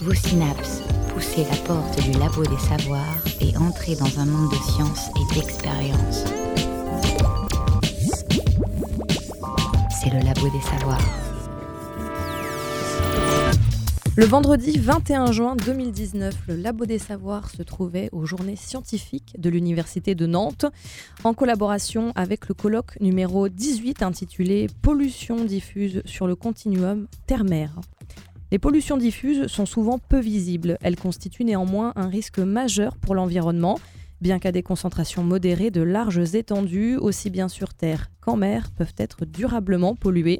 Vos synapses, poussez la porte du labo des savoirs et entrez dans un monde de science et d'expérience. C'est le labo des savoirs. Le vendredi 21 juin 2019, le Labo des Savoirs se trouvait aux Journées scientifiques de l'Université de Nantes, en collaboration avec le colloque numéro 18 intitulé Pollution diffuse sur le continuum terre-mer. Les pollutions diffuses sont souvent peu visibles. Elles constituent néanmoins un risque majeur pour l'environnement, bien qu'à des concentrations modérées de larges étendues, aussi bien sur terre qu'en mer, peuvent être durablement polluées.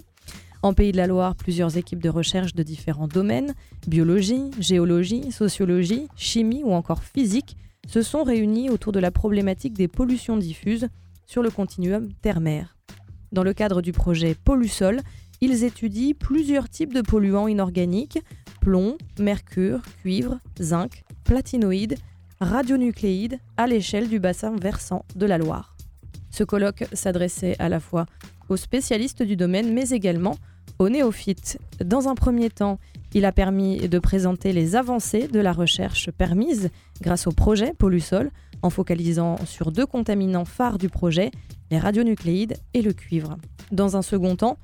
En Pays de la Loire, plusieurs équipes de recherche de différents domaines, biologie, géologie, sociologie, chimie ou encore physique, se sont réunies autour de la problématique des pollutions diffuses sur le continuum terre-mer. Dans le cadre du projet Pollusol, ils étudient plusieurs types de polluants inorganiques, plomb, mercure, cuivre, zinc, platinoïdes, radionucléides, à l'échelle du bassin versant de la Loire. Ce colloque s'adressait à la fois aux spécialistes du domaine, mais également aux néophytes. Dans un premier temps, il a permis de présenter les avancées de la recherche permise grâce au projet Pollusol, en focalisant sur deux contaminants phares du projet, les radionucléides et le cuivre. Dans un second temps,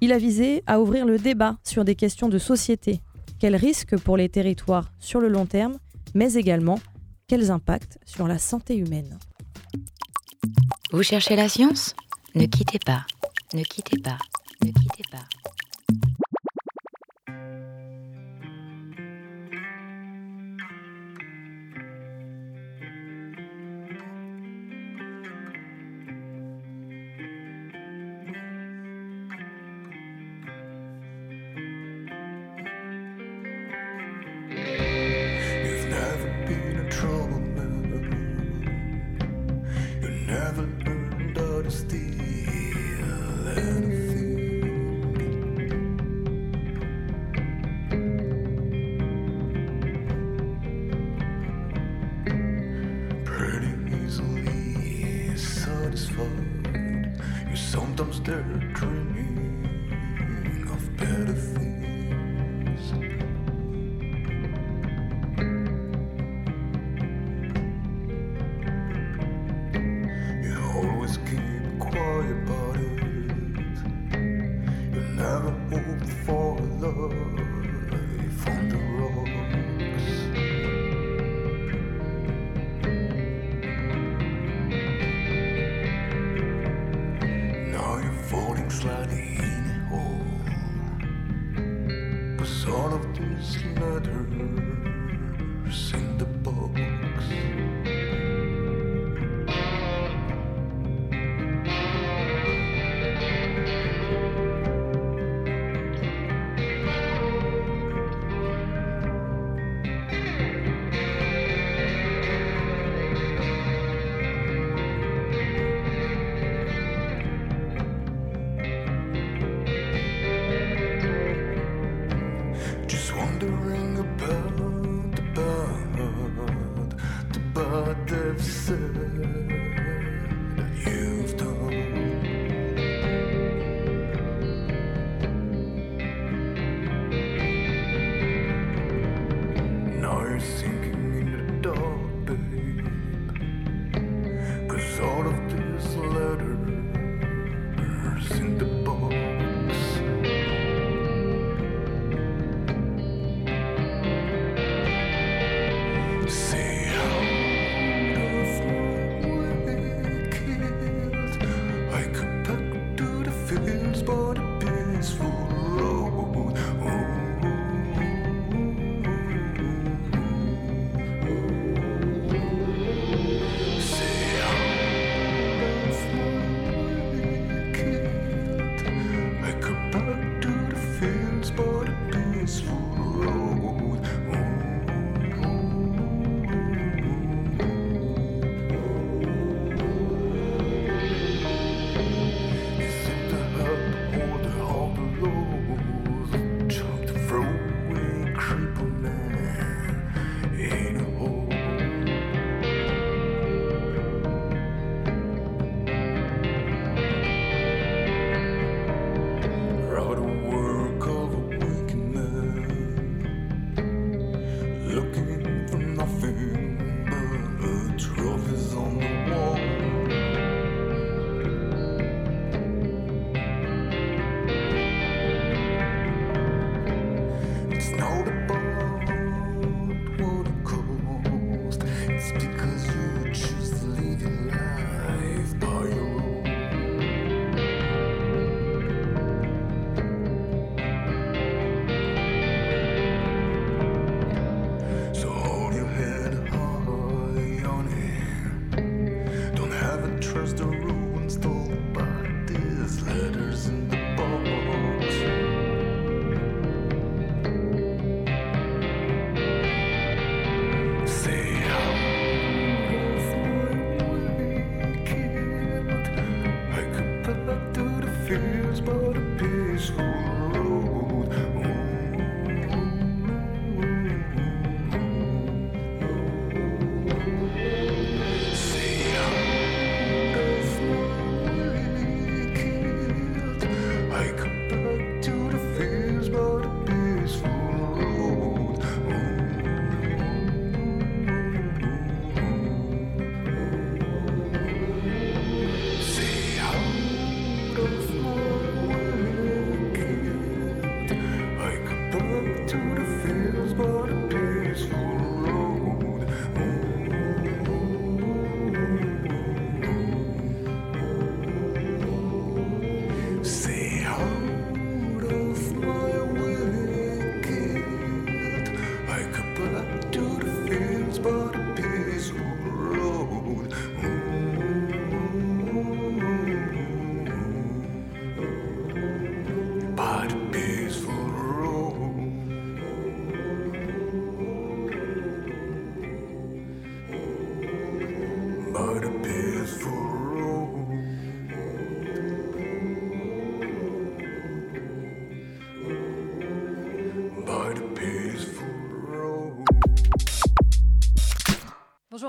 il a visé à ouvrir le débat sur des questions de société. Quels risques pour les territoires sur le long terme, mais également quels impacts sur la santé humaine? Vous cherchez la science? Ne quittez pas, ne quittez pas, ne quittez pas.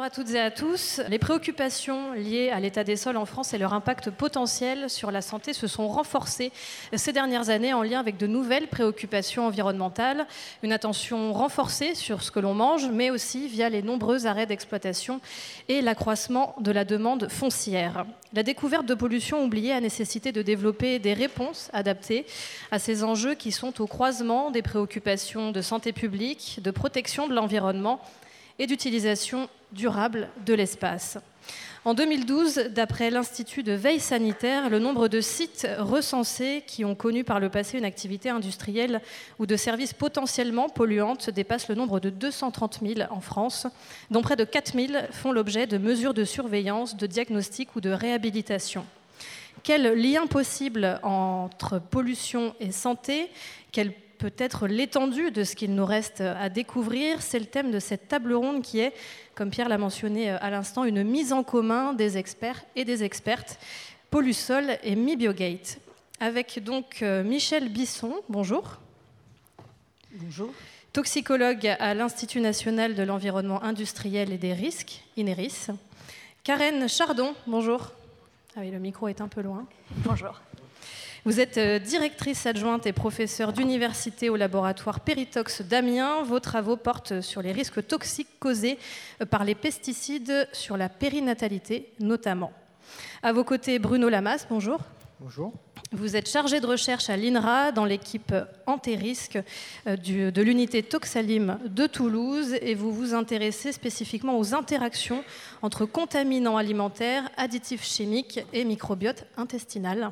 À toutes et à tous. Les préoccupations liées à l'état des sols en France et leur impact potentiel sur la santé se sont renforcées ces dernières années en lien avec de nouvelles préoccupations environnementales, une attention renforcée sur ce que l'on mange, mais aussi via les nombreux arrêts d'exploitation et l'accroissement de la demande foncière. La découverte de pollutions oubliées a nécessité de développer des réponses adaptées à ces enjeux qui sont au croisement des préoccupations de santé publique, de protection de l'environnement et d'utilisation durable de l'espace. En 2012, d'après l'Institut de veille sanitaire, le nombre de sites recensés qui ont connu par le passé une activité industrielle ou de services potentiellement polluantes dépasse le nombre de 230 000 en France, dont près de 4 000 font l'objet de mesures de surveillance, de diagnostic ou de réhabilitation. Quel lien possible entre pollution et santé? Quelle peut être l'étendue de ce qu'il nous reste à découvrir C'est le thème de cette table ronde qui est, comme Pierre l'a mentionné à l'instant, une mise en commun des experts et des expertes, Pollusol et MiBiogate. Avec donc euh, Michel Bisson, bonjour. Bonjour. Toxicologue à l'Institut national de l'environnement industriel et des risques, INERIS. Karen Chardon, bonjour. Ah oui, le micro est un peu loin. Bonjour. Vous êtes euh, directrice adjointe et professeure d'université au laboratoire Péritox d'Amiens. Vos travaux portent sur les risques toxiques causés euh, par les pesticides sur la périnatalité notamment. À vos côtés, Bruno Lamas, bonjour. Bonjour. Vous êtes chargé de recherche à l'INRA dans l'équipe antérisque euh, de l'unité Toxalim de Toulouse et vous vous intéressez spécifiquement aux interactions entre contaminants alimentaires, additifs chimiques et microbiote intestinal.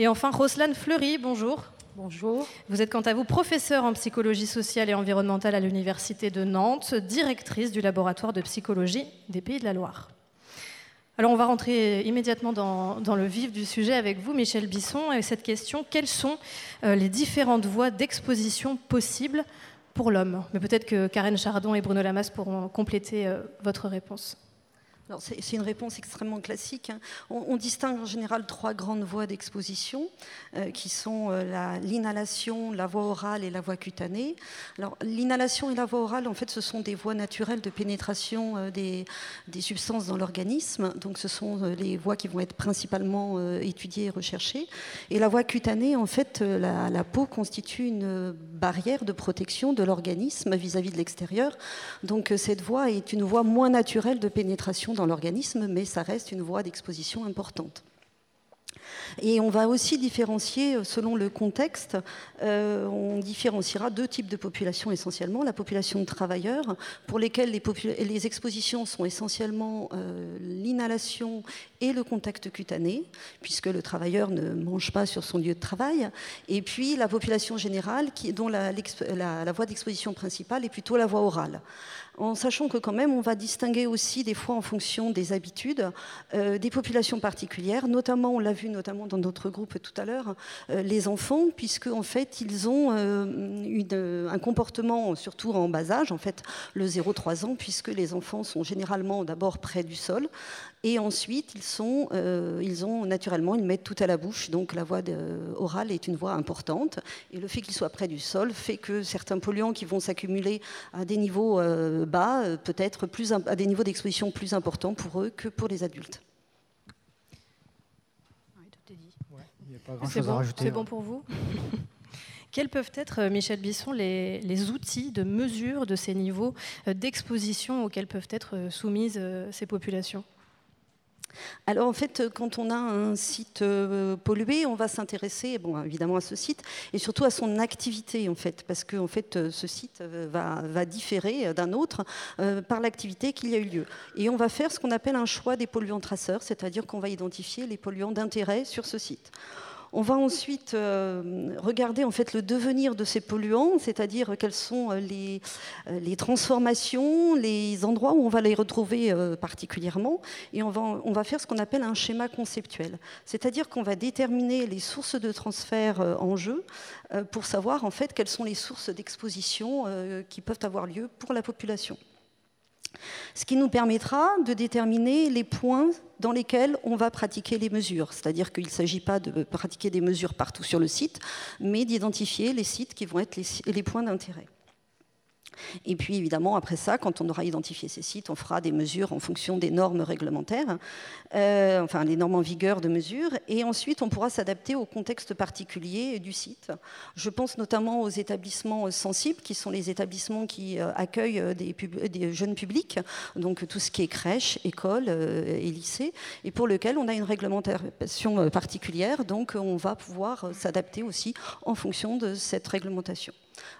Et enfin, Roslane Fleury, bonjour. Bonjour. Vous êtes quant à vous professeure en psychologie sociale et environnementale à l'Université de Nantes, directrice du laboratoire de psychologie des Pays de la Loire. Alors on va rentrer immédiatement dans, dans le vif du sujet avec vous, Michel Bisson, et cette question, quelles sont euh, les différentes voies d'exposition possibles pour l'homme? Mais peut-être que Karen Chardon et Bruno Lamas pourront compléter euh, votre réponse. C'est une réponse extrêmement classique. hein. On, distingue en général trois grandes voies d'exposition, euh, qui sont euh, la- l'inhalation, la voie orale et la voie cutanée. L'inhalation et la voie orale, en fait, ce sont des voies naturelles de pénétration euh, des, substances dans l'organisme. Donc, ce sont les voies qui vont être principalement étudiées et recherchées. Et la voie cutanée, en fait, la, la peau constitue une barrière de protection de l'organisme vis-à-vis de l'extérieur. Donc, cette voie est une voie moins naturelle de pénétration dans l'organisme, mais ça reste une voie d'exposition importante. Et on va aussi différencier euh, selon le contexte. euh, on différenciera deux types de populations essentiellement. La population de travailleurs, pour lesquels les, expositions sont essentiellement euh, l'inhalation et le contact cutané, puisque le travailleur ne mange pas sur son lieu de travail. Et puis la population générale, dont la voie d'exposition principale est plutôt la voie orale. En sachant que quand même, on va distinguer aussi des fois en fonction des habitudes euh, des populations particulières, notamment, on l'a vu notamment dans notre groupe tout à l'heure, euh, les enfants, puisque en fait, ils ont euh, un comportement, surtout en bas âge, en fait, le 0-3 ans, puisque les enfants sont généralement d'abord près du sol, et ensuite, ils, sont, euh, ils ont naturellement, ils mettent tout à la bouche, donc la voie de- orale est une voie importante. Et le fait qu'ils soient près du sol fait que certains polluants qui vont s'accumuler à des niveaux euh, bas, euh, peut-être plus à des niveaux d'exposition plus importants pour eux que pour les adultes. C'est bon, rajouter. c'est bon pour vous? Quels peuvent être, Michel Bisson, les, les outils de mesure de ces niveaux d'exposition auxquels peuvent être soumises ces populations? Alors en fait, quand on a un site euh, pollué, on va s'intéresser évidemment à ce site et surtout à son activité en fait, parce que ce site euh, va, différer euh, d'un autre par l'activité qu'il y a eu lieu. Et on va faire ce qu'on appelle un choix des polluants traceurs, c'est-à-dire qu'on va identifier les polluants d'intérêt sur ce site. On va ensuite euh, regarder en fait le devenir de ces polluants, c'est-à-dire quelles sont euh, les, euh, les transformations, les endroits où on va les retrouver particulièrement, et on va, on va faire ce qu'on appelle un schéma conceptuel, c'est-à-dire qu'on va déterminer les sources de transfert en jeu pour savoir en fait quelles sont les sources d'exposition qui peuvent avoir lieu pour la population. Ce qui nous permettra de déterminer les points dans lesquels on va pratiquer les mesures. C'est-à-dire qu'il ne s'agit pas de pratiquer des mesures partout sur le site, mais d'identifier les sites qui vont être les, les points d'intérêt. Et puis évidemment, après ça, quand on aura identifié ces sites, on fera des mesures en fonction des normes réglementaires, euh, enfin les normes en vigueur de mesure, et ensuite on pourra s'adapter au contexte particulier du site. Je pense notamment aux établissements sensibles, qui sont les établissements qui euh, accueillent des, jeunes publics, donc tout ce qui est crèche, école euh, et lycée, et pour lequel on a une réglementation particulière, donc on va pouvoir s'adapter aussi en fonction de cette réglementation.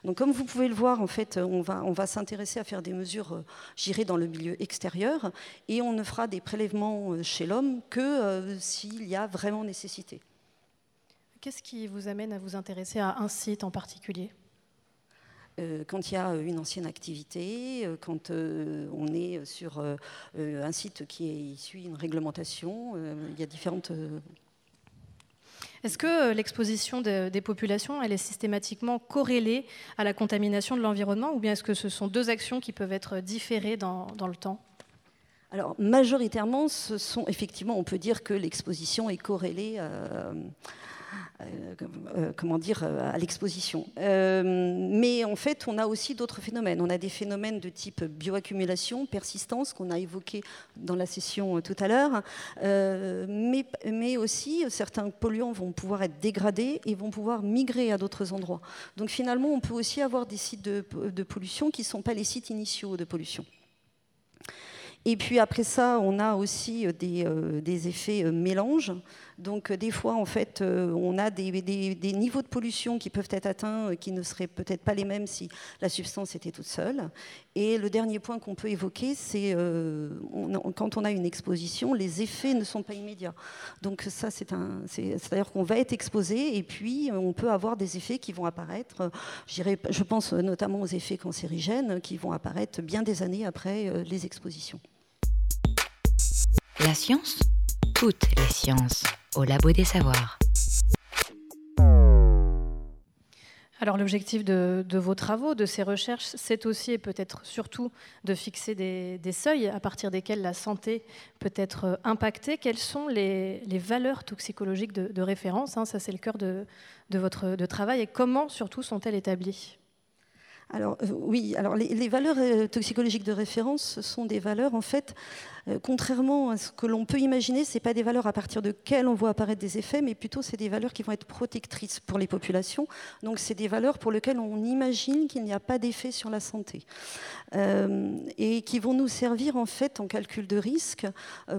Donc, comme vous pouvez le voir, en fait, on va, on va s'intéresser à faire des mesures, euh, j'irai dans le milieu extérieur, et on ne fera des prélèvements euh, chez l'homme que euh, s'il y a vraiment nécessité. Qu'est-ce qui vous amène à vous intéresser à un site en particulier? Quand il y a une ancienne activité, quand on est sur un site qui est, suit une réglementation, il y a différentes Est-ce que euh, l'exposition de- des populations, elle est systématiquement corrélée à la contamination de l'environnement ou bien est-ce que ce sont deux actions qui peuvent être différées dans, le temps? Alors, majoritairement, ce sont effectivement, on peut dire que l'exposition est corrélée, euh, euh, euh, comment dire, euh, à l'exposition. Euh, mais en fait, on a aussi d'autres phénomènes. On a des phénomènes de type bioaccumulation, persistance, qu'on a évoqué dans la session euh, tout à l'heure. Euh, mais, mais aussi, euh, certains polluants vont pouvoir être dégradés et vont pouvoir migrer à d'autres endroits. Donc finalement, on peut aussi avoir des sites de, pollution qui ne sont pas les sites initiaux de pollution. Et puis après ça, on a aussi euh, des, euh, des effets euh, mélange. Donc euh, des fois, en fait, euh, on a des, niveaux de pollution qui peuvent être atteints, euh, qui ne seraient peut-être pas les mêmes si la substance était toute seule. Et le dernier point qu'on peut évoquer, c'est quand on a une exposition, les effets ne sont pas immédiats. Donc ça, c'est un, c'est- c'est-à-dire qu'on va être exposé et puis on peut avoir des effets qui vont apparaître. je pense notamment aux effets cancérigènes qui vont apparaître bien des années après les expositions. La science? Toutes les sciences au Labo des Savoirs. Alors l'objectif de, vos travaux, de ces recherches, c'est aussi et peut-être surtout de fixer des, seuils à partir desquels la santé peut être euh, impactée. Quelles sont les, valeurs toxicologiques de, référence? Hein Ça, c'est le cœur de, votre travail. Et comment surtout sont-elles établies? Alors euh, oui, alors les, valeurs euh, toxicologiques de référence, ce sont des valeurs en fait, euh, contrairement à ce que l'on peut imaginer, c'est pas des valeurs à partir de quelles on voit apparaître des effets, mais plutôt c'est des valeurs qui vont être protectrices pour les populations. Donc c'est des valeurs pour lesquelles on imagine qu'il n'y a pas d'effet sur la santé et qui vont nous servir en fait en calcul de risque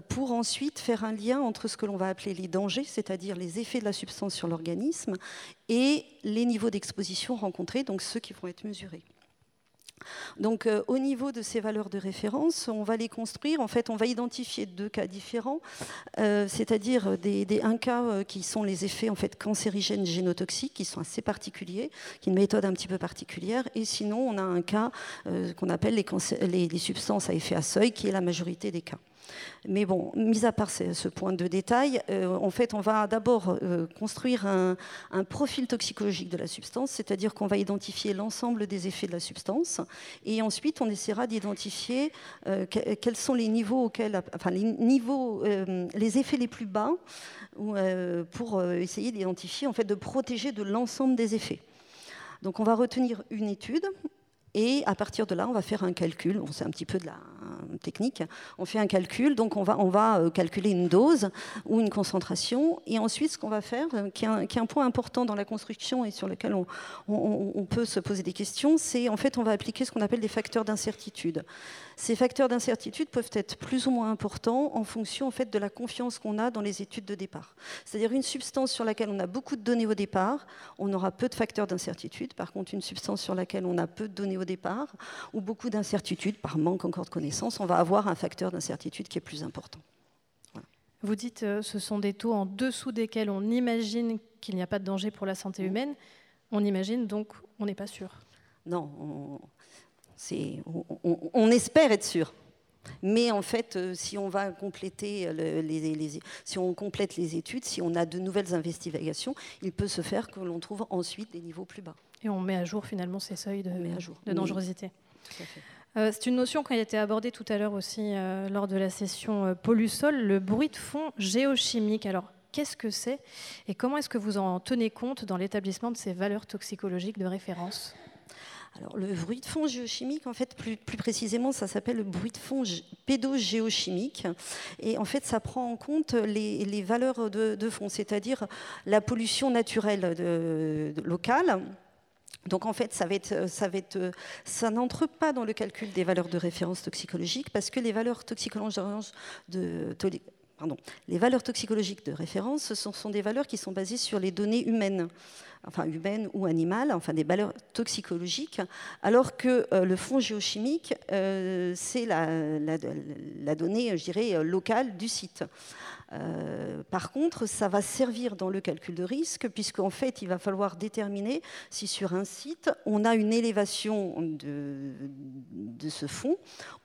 pour ensuite faire un lien entre ce que l'on va appeler les dangers, c'est-à-dire les effets de la substance sur l'organisme, et les niveaux d'exposition rencontrés, donc ceux qui vont être mesurés. Donc, euh, au niveau de ces valeurs de référence, on va les construire. En fait, on va identifier deux cas différents, euh, c'est-à-dire des, un cas euh, qui sont les effets en fait cancérigènes génotoxiques, qui sont assez particuliers, qui est une méthode un petit peu particulière. Et sinon, on a un cas qu'on appelle les substances à effet à seuil, qui est la majorité des cas. Mais bon, mis à part ce, point de détail, euh, en fait, on va d'abord euh, construire un, profil toxicologique de la substance, c'est-à-dire qu'on va identifier l'ensemble des effets de la substance, et ensuite on essaiera d'identifier euh, que- quels sont les niveaux auxquels, enfin les niveaux, les effets les plus bas, ou, pour essayer d'identifier, en fait, de protéger de l'ensemble des effets. Donc on va retenir une étude. Et à partir de là, on va faire un calcul. C'est un petit peu de la technique. On fait un calcul, donc on va, on va euh, calculer une dose ou une concentration. Et ensuite, ce qu'on va faire, euh, qui est, un, point important dans la construction et sur lequel on, on- on peut se poser des questions, c'est en fait, on va appliquer ce qu'on appelle des facteurs d'incertitude. Ces facteurs d'incertitude peuvent être plus ou moins importants en fonction en fait, de la confiance qu'on a dans les études de départ. C'est-à-dire une substance sur laquelle on a beaucoup de données au départ, on aura peu de facteurs d'incertitude. Par contre, une substance sur laquelle on a peu de données au départ, ou beaucoup d'incertitudes, par manque encore de connaissances, on va avoir un facteur d'incertitude qui est plus important. Vous dites euh, ce sont des taux en dessous desquels on imagine qu'il n'y a pas de danger pour la santé humaine. On imagine donc on n'est pas sûr. Non, on, espère être sûr. Mais en fait, euh, si on va compléter le- les, les- si on complète les études, si on a de nouvelles investigations, il peut se faire que l'on trouve ensuite des niveaux plus bas. Et on met à jour finalement ces seuils de, On met à jour. de Oui. dangerosité. Tout à fait. Euh, c'est une notion qui a été abordée tout à l'heure aussi euh, lors de la session euh, Pollusol, le bruit de fond géochimique. Alors, qu'est-ce que c'est et comment est-ce que vous en tenez compte dans l'établissement de ces valeurs toxicologiques de référence? Alors, le bruit de fond géochimique, en fait, plus, précisément, ça s'appelle le bruit de fond gé- pédogéochimique. Et en fait, ça prend en compte les, valeurs de, fond, c'est-à-dire la pollution naturelle locale. Donc en fait, ça, n'entre pas dans le calcul des valeurs de référence toxicologiques parce que les valeurs toxicologiques de, référence, ce sont, sont des valeurs qui sont basées sur les données humaines, enfin humaines ou animales, enfin des valeurs toxicologiques, alors que euh, le fond géochimique, euh, c'est la, donnée, je dirais, locale du site. Euh, par contre, ça va servir dans le calcul de risque, puisqu'en fait, il va falloir déterminer si sur un site, on a une élévation de, ce fond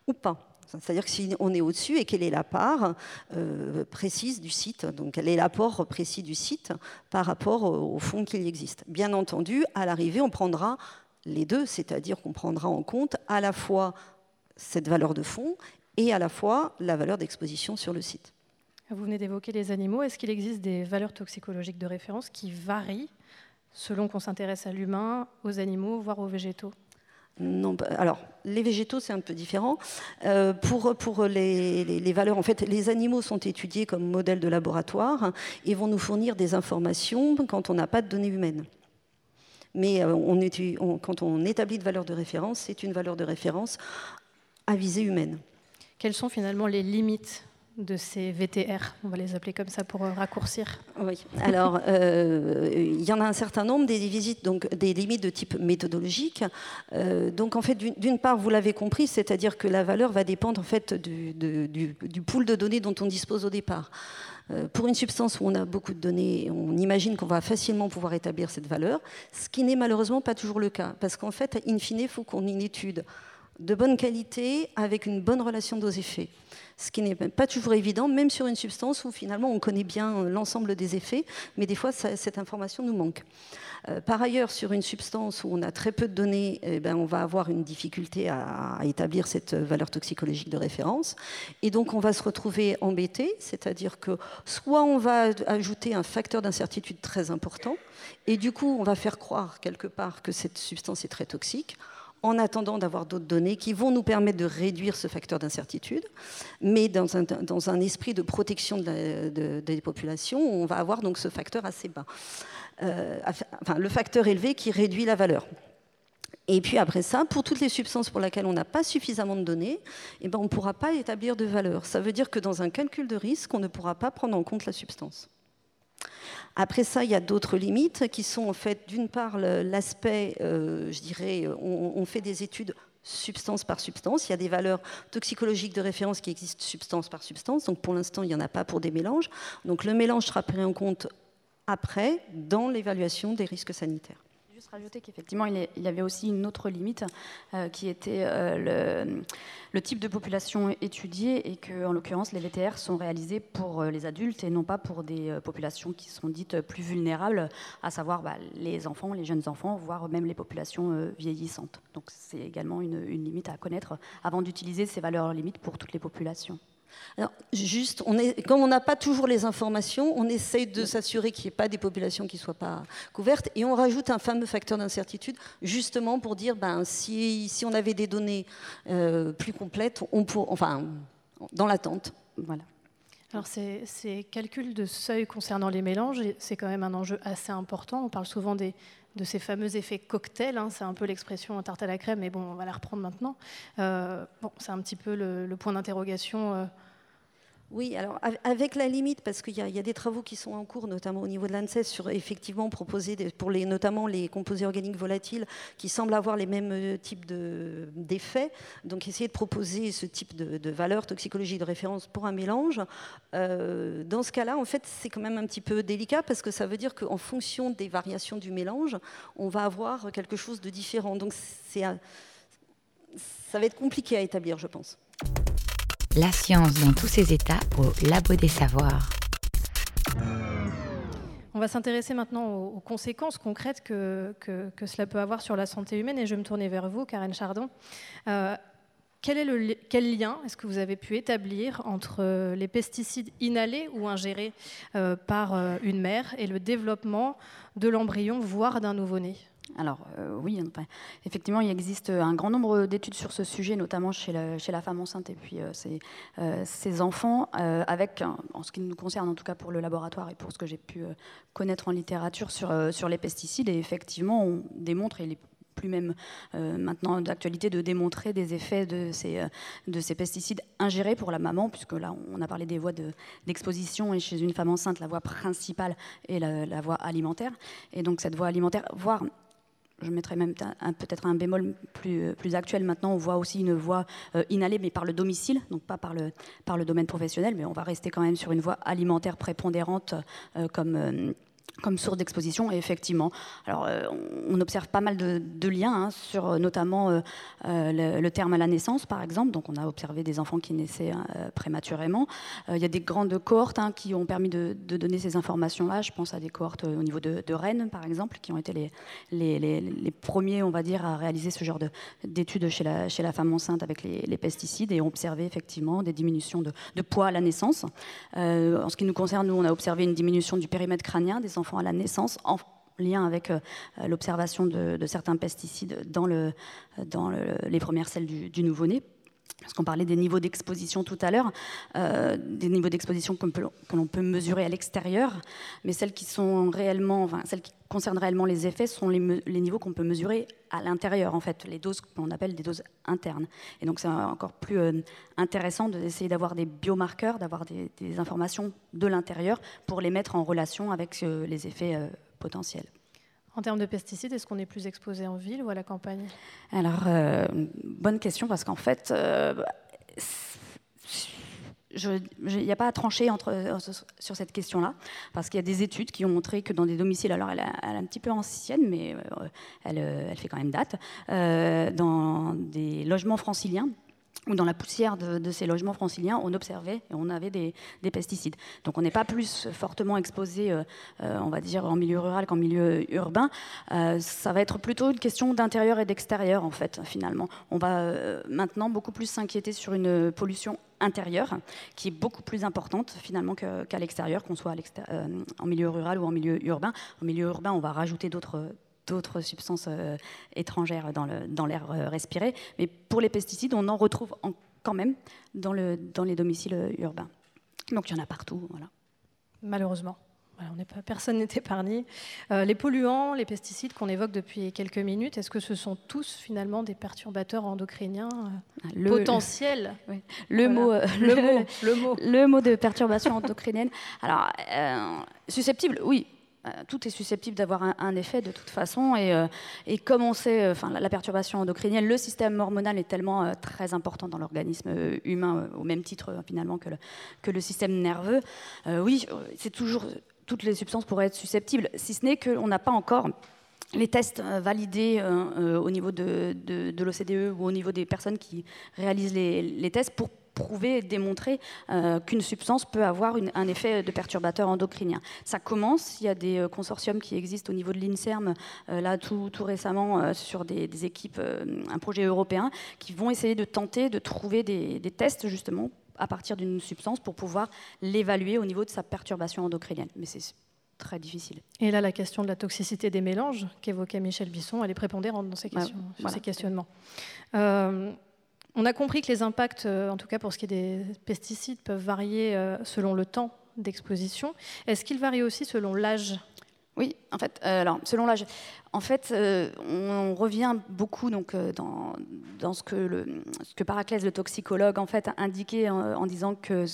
ou pas. C'est-à-dire que si on est au-dessus et quelle est la part euh, précise du site, donc quel est l'apport précis du site par rapport au, au fond qu'il existe. Bien entendu, à l'arrivée, on prendra les deux, c'est-à-dire qu'on prendra en compte à la fois cette valeur de fond et à la fois la valeur d'exposition sur le site. Vous venez d'évoquer les animaux. Est-ce qu'il existe des valeurs toxicologiques de référence qui varient selon qu'on s'intéresse à l'humain, aux animaux, voire aux végétaux? Non, bah, alors, les végétaux, c'est un peu différent. Euh, pour les, valeurs, en fait, les animaux sont étudiés comme modèle de laboratoire et vont nous fournir des informations quand on n'a pas de données humaines. Mais euh, on- quand on établit de valeur de référence, c'est une valeur de référence à visée humaine. Quelles sont finalement les limites de ces VTR On va les appeler comme ça pour euh, raccourcir. Oui. Alors, euh, il y en a un certain nombre des visites, donc des limites de type méthodologique. Euh, donc, en fait, d'une- part, vous l'avez compris, c'est-à-dire que la valeur va dépendre en fait du, pool de données dont on dispose au départ. Pour une substance où on a beaucoup de données, on imagine qu'on va facilement pouvoir établir cette valeur, ce qui n'est malheureusement pas toujours le cas, parce qu'en fait, in fine, il faut qu'on ait une étude de bonne qualité avec une bonne relation dose-effet. Ce qui n'est pas toujours évident, même sur une substance où finalement on connaît bien l'ensemble des effets, mais des fois cette information nous manque. Euh, par ailleurs, sur une substance où on a très peu de données, eh ben, on va avoir une difficulté à, à établir cette valeur toxicologique de référence. Et donc on va se retrouver embêté, c'est-à-dire que soit on va ajouter un facteur d'incertitude très important, et du coup on va faire croire quelque part que cette substance est très toxique, en attendant d'avoir d'autres données qui vont nous permettre de réduire ce facteur d'incertitude, mais dans un, esprit de protection des populations, on va avoir donc ce facteur assez bas. Euh, enfin, le facteur élevé qui réduit la valeur. Et puis après ça, pour toutes les substances pour lesquelles on n'a pas suffisamment de données, eh ben on ne pourra pas établir de valeur. Ça veut dire que dans un calcul de risque, on ne pourra pas prendre en compte la substance. Après ça, il y a d'autres limites qui sont en fait, d'une part, l'aspect, euh, je dirais, on, on, fait des études substance par substance. Il y a des valeurs toxicologiques de référence qui existent substance par substance. Donc pour l'instant, il n'y en a pas pour des mélanges. Donc le mélange sera pris en compte après dans l'évaluation des risques sanitaires rajouter qu'effectivement, il, y avait aussi une autre limite euh, qui était euh, le, type de population étudiée et que, en l'occurrence, les VTR sont réalisés pour euh, les adultes et non pas pour des populations qui sont dites plus vulnérables, à savoir bah, les enfants, les jeunes enfants, voire même les populations vieillissantes. Donc, c'est également une limite à connaître avant d'utiliser ces valeurs limites pour toutes les populations. Alors, juste, on est, comme on n'a pas toujours les informations, on essaye de s'assurer qu'il n'y ait pas des populations qui ne soient pas couvertes, et on rajoute un fameux facteur d'incertitude, justement pour dire, ben, si, si on avait des données euh, plus complètes, on pour, enfin, dans l'attente. Voilà. Alors ces, ces, calculs de seuil concernant les mélanges, c'est quand même un enjeu assez important. On parle souvent des, de ces fameux effets cocktails. Hein. c'est un peu l'expression tarte à la crème, mais bon, on va la reprendre maintenant. Euh, bon, c'est un petit peu le, le point d'interrogation euh, oui, alors avec la limite, parce qu'il y, a des travaux qui sont en cours, notamment au niveau de l'ANSES, sur effectivement proposer pour les, notamment les composés organiques volatiles qui semblent avoir les mêmes euh, types d'effets. Donc essayer de proposer ce type de, de valeur toxicologie de référence pour un mélange. Euh, dans ce cas-là, en fait, c'est quand même un petit peu délicat parce que ça veut dire qu'en fonction des variations du mélange, on va avoir quelque chose de différent. Donc ça va être compliqué à établir, je pense. La science dans tous ses états au Labo des Savoirs. On va s'intéresser maintenant aux, conséquences concrètes que, cela peut avoir sur la santé humaine et je vais me tourner vers vous, Karen Chardon. Euh, quel, est le, lien est-ce que vous avez pu établir entre les pesticides inhalés ou ingérés euh, par euh, une mère et le développement de l'embryon, voire d'un nouveau-né? Alors euh, oui, effectivement, il existe un grand nombre d'études sur ce sujet, notamment chez la, chez la femme enceinte et puis euh, ses, euh, enfants, avec, en ce qui nous concerne en tout cas pour le laboratoire et pour ce que j'ai pu connaître en littérature sur, sur les pesticides. Et effectivement, on démontre, et il est plus même maintenant d'actualité, de démontrer des effets de ces, de ces pesticides ingérés pour la maman, puisque là, on a parlé des voies d'exposition, et chez une femme enceinte, la voie principale est la voie alimentaire. Et donc cette voie alimentaire, voire je mettrais même peut-être un bémol plus, plus, actuel. Maintenant, on voit aussi une voie euh, inhalée, mais par le domicile, donc pas par le, domaine professionnel, mais on va rester quand même sur une voie alimentaire prépondérante euh, comme euh, comme source d'exposition. Et effectivement, alors, euh, on observe pas mal de, liens hein, sur euh, notamment euh, le, terme à la naissance, par exemple. Donc, on a observé des enfants qui naissaient prématurément. il y a des grandes cohortes hein, qui ont permis de, donner ces informations-là. Je pense à des cohortes au niveau de, Rennes, par exemple, qui ont été les, premiers, on va dire, à réaliser ce genre d'études chez la, chez la femme enceinte avec les, pesticides et ont observé effectivement des diminutions de, poids à la naissance. en ce qui nous concerne, nous, on a observé une diminution du périmètre crânien des enfants à la naissance en lien avec euh, l'observation de, certains pesticides dans, le, dans les premières selles du, nouveau-né. Parce qu'on parlait des niveaux d'exposition tout à l'heure, euh, des niveaux d'exposition que, l'on peut mesurer à l'extérieur, mais celles qui sont réellement, celles qui concernent réellement les effets sont les, niveaux qu'on peut mesurer à l'intérieur, en fait, les doses qu'on appelle des doses internes. Et donc c'est encore plus euh, intéressant d'essayer d'avoir des biomarqueurs, d'avoir des, informations de l'intérieur pour les mettre en relation avec euh, les effets potentiels. En termes de pesticides, est-ce qu'on est plus exposé en ville ou à la campagne? Alors, euh, bonne question, parce qu'en fait, euh, il n'y a pas à trancher euh, sur cette question-là, parce qu'il y a des études qui ont montré que dans des domiciles, alors elle, est un petit peu ancienne, mais elle, fait quand même date, dans des logements franciliens, ou dans la poussière de, ces logements franciliens, on observait et on avait des, pesticides. Donc on n'est pas plus fortement exposé, euh, euh, on va dire, en milieu rural qu'en milieu urbain. Euh, ça va être plutôt une question d'intérieur et d'extérieur, en fait, finalement. On va maintenant beaucoup plus s'inquiéter sur une pollution intérieure, qui est beaucoup plus importante finalement qu'à l'extérieur, qu'on soit en milieu rural ou en milieu urbain. En milieu urbain, on va rajouter d'autres d'autres substances euh, étrangères dans l'air euh, respiré. Mais pour les pesticides, on en retrouve en- quand même dans, le, dans les domiciles euh, urbains. Donc il y en a partout. Voilà. Malheureusement. Voilà, on n'est pas, personne n'est épargné. Euh, les polluants, les pesticides qu'on évoque depuis quelques minutes, est-ce que ce sont tous finalement des perturbateurs endocriniens euh, Le, potentiels le Voilà. mot, Le mot, le mot. Le mot de perturbation endocrinienne. Alors, euh, susceptible, oui. Euh, Tout est susceptible d'avoir un, effet de toute façon. Et, euh, comme on sait, euh, la, perturbation endocrinienne, le système hormonal est tellement très important dans l'organisme humain, au même titre finalement que le, système nerveux. Oui, c'est toujours. Toutes les substances pourraient être susceptibles, si ce n'est qu'on n'a pas encore les tests validés au niveau de l'OCDE ou au niveau des personnes qui réalisent les, les tests pour prouver et démontrer euh, qu'une substance peut avoir une- un effet de perturbateur endocrinien. Ça commence, il y a des euh, consortiums qui existent au niveau de l'INSERM, euh, là tout, tout récemment euh, sur des, des équipes, un projet européen, qui vont essayer de tenter de trouver des, des tests justement à partir d'une substance pour pouvoir l'évaluer au niveau de sa perturbation endocrinienne. Mais c'est très difficile. Et là, la question de la toxicité des mélanges qu'évoquait Michel Bisson, elle est prépondérante dans ces, Ouais, questions, sur ces questionnements. Euh, on a compris que les impacts, euh, en tout cas pour ce qui est des pesticides, peuvent varier euh, selon le temps d'exposition. Est-ce qu'ils varient aussi selon l'âge? Oui, en fait, euh, alors selon l'âge, en fait, on revient beaucoup donc dans, ce que Paraclès, le toxicologue, en fait, a indiqué en disant que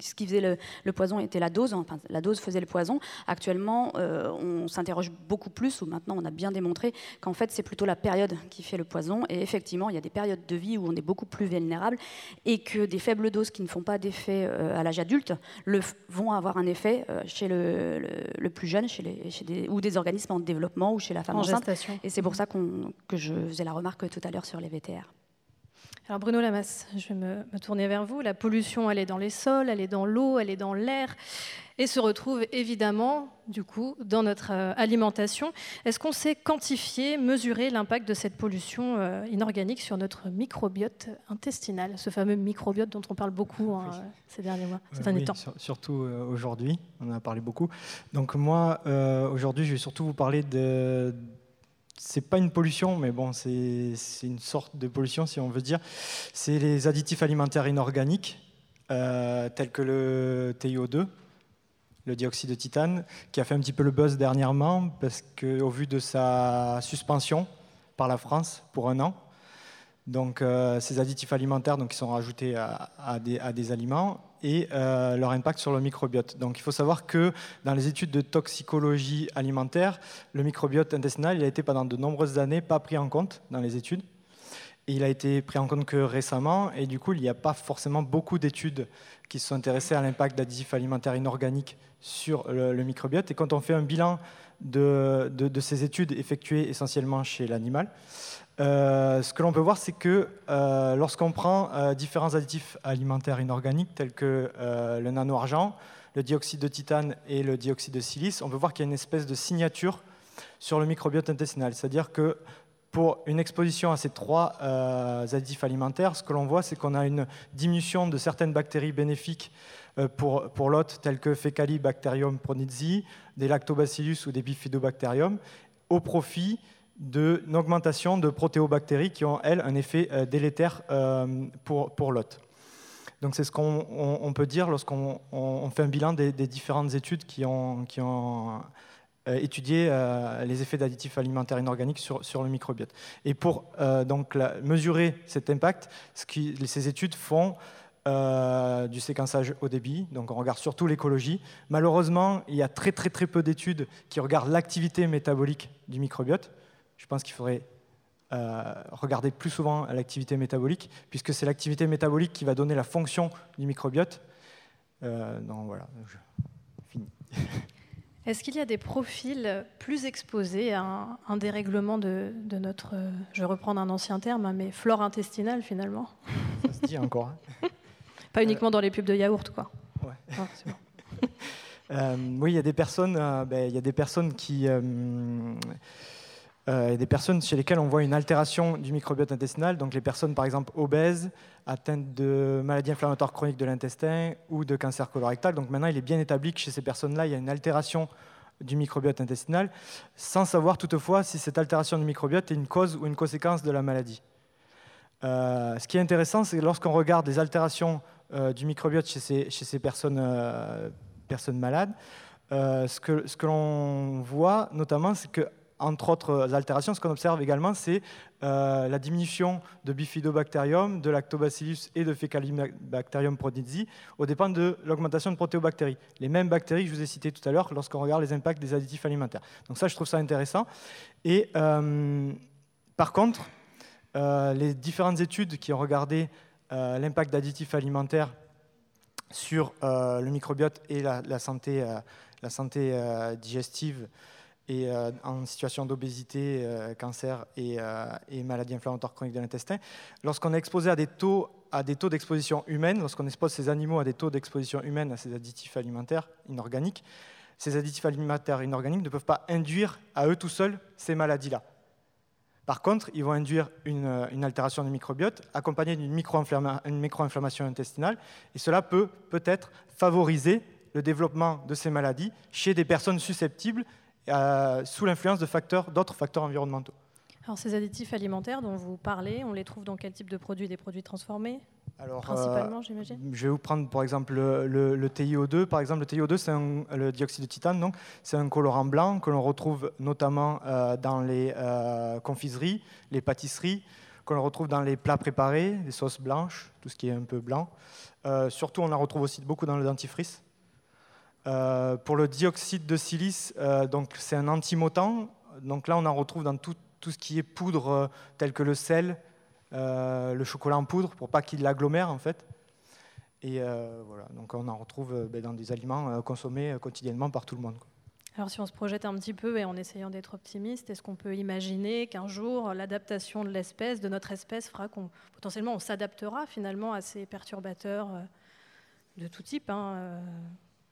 ce- qui faisait le, le poison était la dose, enfin la dose faisait le poison. Actuellement, euh, on s'interroge beaucoup plus, ou maintenant on a bien démontré qu'en fait c'est plutôt la période qui fait le poison. Et effectivement, il y a des périodes de vie où on est beaucoup plus vulnérable et que des faibles doses qui ne font pas d'effet euh, à l'âge adulte le vont avoir un effet euh, chez le, le- le plus jeune, chez les, chez des, ou des organismes en développement ou chez la femme en enceinte. gestation Et c'est pour ça qu'on- que je faisais la remarque tout à l'heure sur les VTR. Alors Bruno Lamas, je vais me, me tourner vers vous. La pollution, elle est dans les sols, elle est dans l'eau, elle est dans l'air et se retrouve évidemment, du coup, dans notre euh, alimentation. Est-ce qu'on sait quantifier, mesurer l'impact de cette pollution euh, inorganique sur notre microbiote intestinal, ce fameux microbiote dont on parle beaucoup hein, Oui. euh, ces derniers mois, ces derniers oui, temps? sur- surtout aujourd'hui, on en a parlé beaucoup. Donc moi, euh, aujourd'hui, je vais surtout vous parler de... C'est pas une pollution, mais bon, c'est une sorte de pollution, si on veut dire. C'est les additifs alimentaires inorganiques, euh, tels que le TiO2, le dioxyde de titane, qui a fait un petit peu le buzz dernièrement, parce qu'au vu de sa suspension par la France pour un an, donc, euh, ces additifs alimentaires donc, qui sont rajoutés à des aliments et euh, leur impact sur le microbiote. Donc, il faut savoir que dans les études de toxicologie alimentaire, le microbiote intestinal il a été pendant de nombreuses années pas pris en compte dans les études. Et il a été pris en compte que récemment, et du coup, il n'y a pas forcément beaucoup d'études qui se sont intéressées à l'impact d'additifs alimentaires inorganiques sur le, microbiote. Et quand on fait un bilan de ces études effectuées essentiellement chez l'animal, euh, ce que l'on peut voir, c'est que euh, lorsqu'on prend euh, différents additifs alimentaires inorganiques tels que le nano-argent, le dioxyde de titane et le dioxyde de silice, on peut voir qu'il y a une espèce de signature sur le microbiote intestinal. C'est-à-dire que pour une exposition à ces trois additifs alimentaires, ce que l'on voit, c'est qu'on a une diminution de certaines bactéries bénéfiques pour, l'hôte, telles que Faecalibacterium pronizii, des Lactobacillus ou des Bifidobacterium, au profit d'une augmentation de protéobactéries qui ont, elles, un effet euh, délétère euh, pour, pour l'hôte. Donc c'est ce qu'on on- on peut dire lorsqu'on on- on fait un bilan des, différentes études qui ont, qui ont euh, étudié les effets d'additifs alimentaires inorganiques sur, sur le microbiote. Et pour donc mesurer cet impact, ces études font du séquençage au débit, donc on regarde surtout l'écologie. Malheureusement, il y a très très très peu d'études qui regardent l'activité métabolique du microbiote. Je pense qu'il faudrait euh, regarder plus souvent l'activité métabolique, puisque c'est l'activité métabolique qui va donner la fonction du microbiote. Euh, donc voilà, je finis. Est-ce qu'il y a des profils plus exposés à un, un dérèglement de, de notre, euh, je vais reprendre un ancien terme, hein, mais flore intestinale finalement? Ça se dit encore. hein. Pas uniquement dans les pubs de yaourt, quoi. Ouais. Ah, bon. Euh, oui, il y a des personnes, euh, ben, il y a des personnes qui, euh, euh, des personnes chez lesquelles on voit une altération du microbiote intestinal. Donc les personnes, par exemple, obèses, atteintes de maladies inflammatoires chroniques de l'intestin ou de cancer colorectal. Donc maintenant, il est bien établi que chez ces personnes-là, il y a une altération du microbiote intestinal, sans savoir toutefois si cette altération du microbiote est une cause ou une conséquence de la maladie. Euh, ce qui est intéressant, c'est lorsqu'on regarde les altérations euh, du microbiote chez ces, personnes, malades, ce que l'on voit notamment, c'est que entre autres altérations, ce qu'on observe également, c'est euh, la diminution de Bifidobacterium, de Lactobacillus et de Faecalibacterium prodisi au dépend de l'augmentation de protéobactéries. Les mêmes bactéries que je vous ai citées tout à l'heure lorsqu'on regarde les impacts des additifs alimentaires. Donc ça, je trouve ça intéressant. Et euh, par contre, euh, les différentes études qui ont regardé euh, l'impact d'additifs alimentaires sur euh, le microbiote et la, santé, euh, euh, digestive et euh, en situation d'obésité, euh, cancer et, euh, et maladie inflammatoire chronique de l'intestin, lorsqu'on est exposé à des taux à des taux d'exposition humaine, lorsqu'on expose ces animaux à des taux d'exposition humaine à ces additifs alimentaires inorganiques, ces additifs alimentaires inorganiques ne peuvent pas induire à eux tout seuls ces maladies-là. Par contre, ils vont induire une, euh, altération du microbiote accompagnée d'une micro-inflamma- une micro-inflammation intestinale, et cela peut peut-être favoriser le développement de ces maladies chez des personnes susceptibles euh, sous l'influence de facteurs, d'autres facteurs environnementaux. Alors ces additifs alimentaires dont vous parlez, on les trouve dans quel type de produits? Des produits transformés? Alors, euh, principalement, j'imagine? Je vais vous prendre par exemple le, le- le TiO2. Par exemple, le TiO2, c'est le dioxyde de titane, donc c'est un colorant blanc que l'on retrouve notamment euh, dans les euh, confiseries, les pâtisseries, que l'on retrouve dans les plats préparés, les sauces blanches, tout ce qui est un peu blanc. Surtout, on en retrouve aussi beaucoup dans le dentifrice. Euh, pour le dioxyde de silice, euh, donc c'est un antimotant. Donc là, on en retrouve dans tout, ce qui est poudre, euh, tel que le sel, euh, le chocolat en poudre, pour pas qu'il l'agglomère en fait. Et voilà, donc on en retrouve ben, dans des aliments consommés quotidiennement par tout le monde. Alors si on se projette un petit peu et en essayant d'être optimiste, est-ce qu'on peut imaginer qu'un jour l'adaptation de l'espèce, de notre espèce, fera qu'on potentiellement on s'adaptera finalement à ces perturbateurs de tout type hein,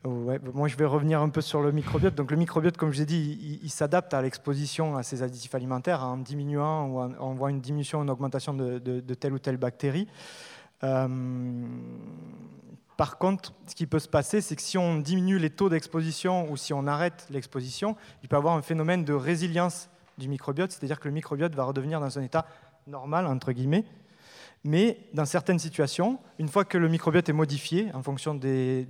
Bah, moi je vais revenir un peu sur le microbiote. Donc le microbiote, comme je l'ai dit, il, s'adapte à l'exposition à ces additifs alimentaires en diminuant ou en, on voit une diminution, une augmentation de telle ou telle bactérie. Euh, par contre, ce qui peut se passer, c'est que si on diminue les taux d'exposition ou si on arrête l'exposition, il peut y avoir un phénomène de résilience du microbiote, c'est-à-dire que le microbiote va redevenir dans un état normal, entre guillemets. Mais dans certaines situations, une fois que le microbiote est modifié en fonction des,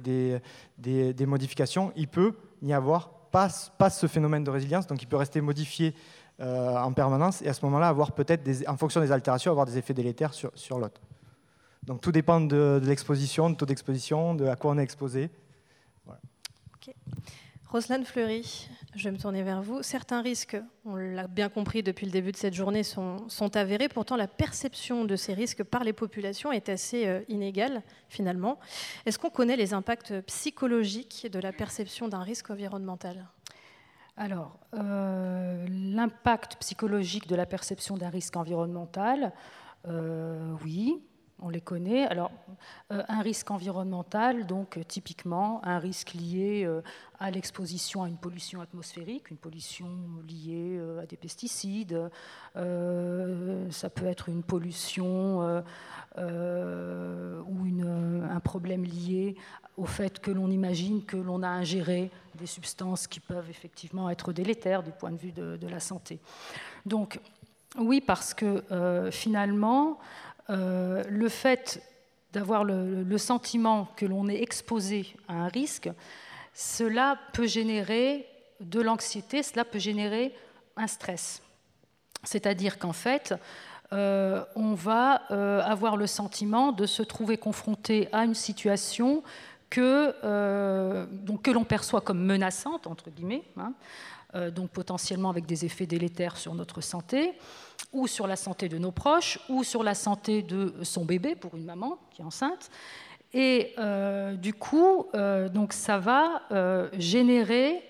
modifications, il peut n'y avoir pas, ce phénomène de résilience, donc il peut rester modifié euh, en permanence et à ce moment-là avoir peut-être, en fonction des altérations, avoir des effets délétères sur, sur l'autre. Donc tout dépend de, l'exposition, du taux d'exposition, de à quoi on est exposé. Roselyne Fleury, je vais me tourner vers vous. Certains risques, on l'a bien compris depuis le début de cette journée, sont, sont avérés. Pourtant, la perception de ces risques par les populations est assez euh, inégale, finalement. Est-ce qu'on connaît les impacts psychologiques de la perception d'un risque environnemental? Alors, euh, l'impact psychologique de la perception d'un risque environnemental, euh, oui, on les connaît. Alors, euh, un risque environnemental, donc euh, typiquement un risque lié euh, à l'exposition à une pollution atmosphérique, une pollution liée à des pesticides. Ça peut être une pollution ou un problème lié au fait que l'on imagine que l'on a ingéré des substances qui peuvent effectivement être délétères du point de vue de, la santé. Donc, oui, parce que finalement, euh, le fait d'avoir le, sentiment que l'on est exposé à un risque, cela peut générer de l'anxiété, cela peut générer un stress. C'est-à-dire qu'en fait, euh, on va euh, avoir le sentiment de se trouver confronté à une situation que, l'on perçoit comme menaçante, entre guillemets, hein, donc potentiellement avec des effets délétères sur notre santé, ou sur la santé de nos proches, ou sur la santé de son bébé pour une maman qui est enceinte. Et euh, du coup, euh, donc ça va euh, générer,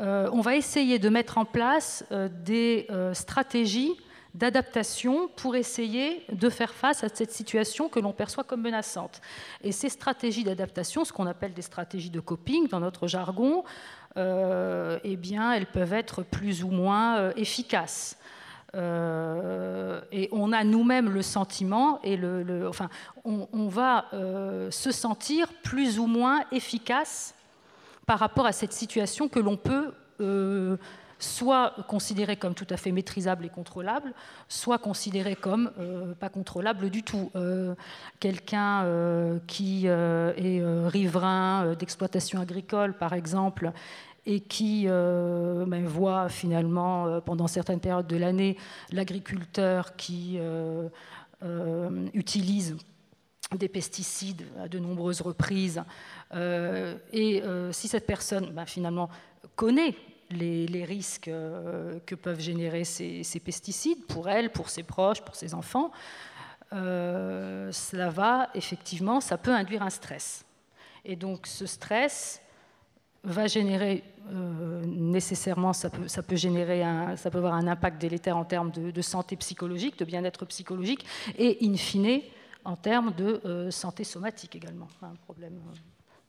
on va essayer de mettre en place des stratégies d'adaptation pour essayer de faire face à cette situation que l'on perçoit comme menaçante. Et ces stratégies d'adaptation, ce qu'on appelle des stratégies de coping dans notre jargon, eh bien, elles peuvent être plus ou moins efficaces. Euh, et on a nous-mêmes le sentiment, et enfin, on, va euh, se sentir plus ou moins efficace par rapport à cette situation que l'on peut euh, soit considéré comme tout à fait maîtrisable et contrôlable, soit considéré comme pas contrôlable du tout. Quelqu'un qui est riverain d'exploitation agricole, par exemple, et qui euh, ben, voit finalement euh, pendant certaines périodes de l'année l'agriculteur qui euh, utilise des pesticides à de nombreuses reprises. Et si cette personne ben, finalement connaît les, risques que peuvent générer ces, ces pesticides pour elle, pour ses proches, pour ses enfants, cela va effectivement, ça peut induire un stress. Et donc ce stress va générer euh, nécessairement, ça peut, ça peut générer, un, ça peut avoir un impact délétère en termes de, de santé psychologique, de bien-être psychologique, et in fine en termes de euh, santé somatique également, un problème euh,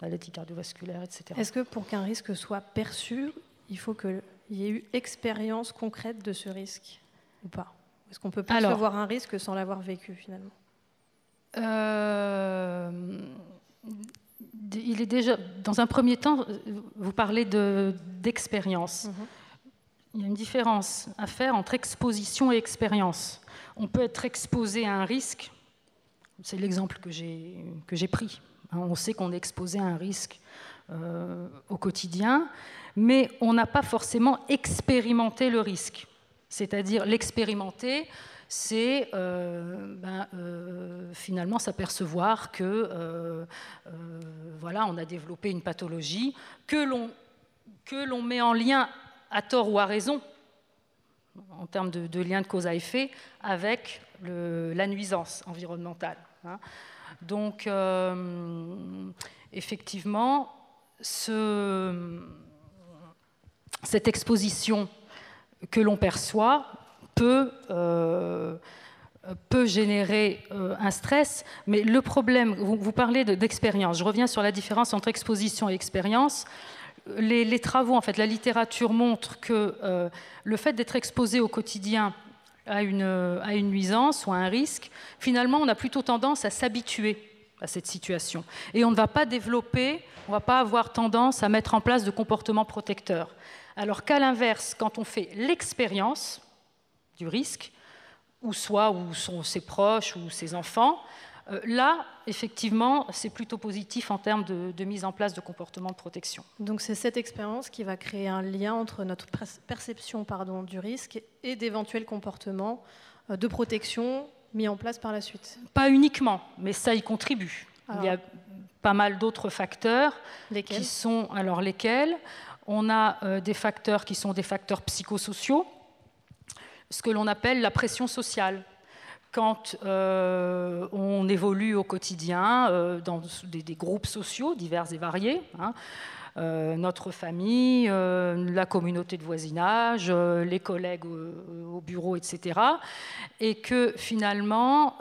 maladie cardiovasculaire, etc. Est-ce que pour qu'un risque soit perçu, il faut qu'il y ait eu expérience concrète de ce risque ou pas? Est-ce qu'on peut percevoir un risque sans l'avoir vécu finalement? Il est déjà, dans un premier temps, vous parlez de- d'expérience. Il y a une différence à faire entre exposition et expérience. On peut être exposé à un risque, c'est l'exemple que j'ai que j'ai pris. Hein, On sait qu'on est exposé à un risque euh, au quotidien, mais on n'a pas forcément expérimenté le risque. C'est-à-dire l'expérimenter, c'est euh, ben, euh, finalement s'apercevoir que euh, voilà, on a développé une pathologie que l'on que l'on met en lien à tort ou à raison en termes de, lien de cause à effet avec le- la nuisance environnementale. hein. Donc, effectivement, ce- cette exposition que l'on perçoit peut, euh, peut générer euh, un stress, mais le problème, vous, vous parlez de- d'expérience, je reviens sur la différence entre exposition et expérience. Les, les travaux, en fait, la littérature montre que euh, le fait d'être exposé au quotidien à une, à une nuisance ou à un risque, finalement, on a plutôt tendance à s'habituer à cette situation. Et on ne va pas développer, on ne va pas avoir tendance à mettre en place de comportements protecteurs. Alors qu'à l'inverse, quand on fait l'expérience du risque, ou soit où sont ses proches ou ses enfants, euh, là, effectivement, c'est plutôt positif en termes de, de mise en place de comportements de protection. Donc c'est cette expérience qui va créer un lien entre notre perception pardon, du risque et d'éventuels comportements euh, de protection mis en place par la suite. Pas uniquement, mais ça y contribue. Alors. Il y a pas mal d'autres facteurs Lesquels? qui sont alors lesquels? On a euh, des facteurs qui sont des facteurs psychosociaux, ce que l'on appelle la pression sociale. Quand euh, on évolue au quotidien euh, dans des, groupes sociaux divers et variés, hein, euh, notre famille, la communauté de voisinage, les collègues au, au bureau, etc. Et que finalement,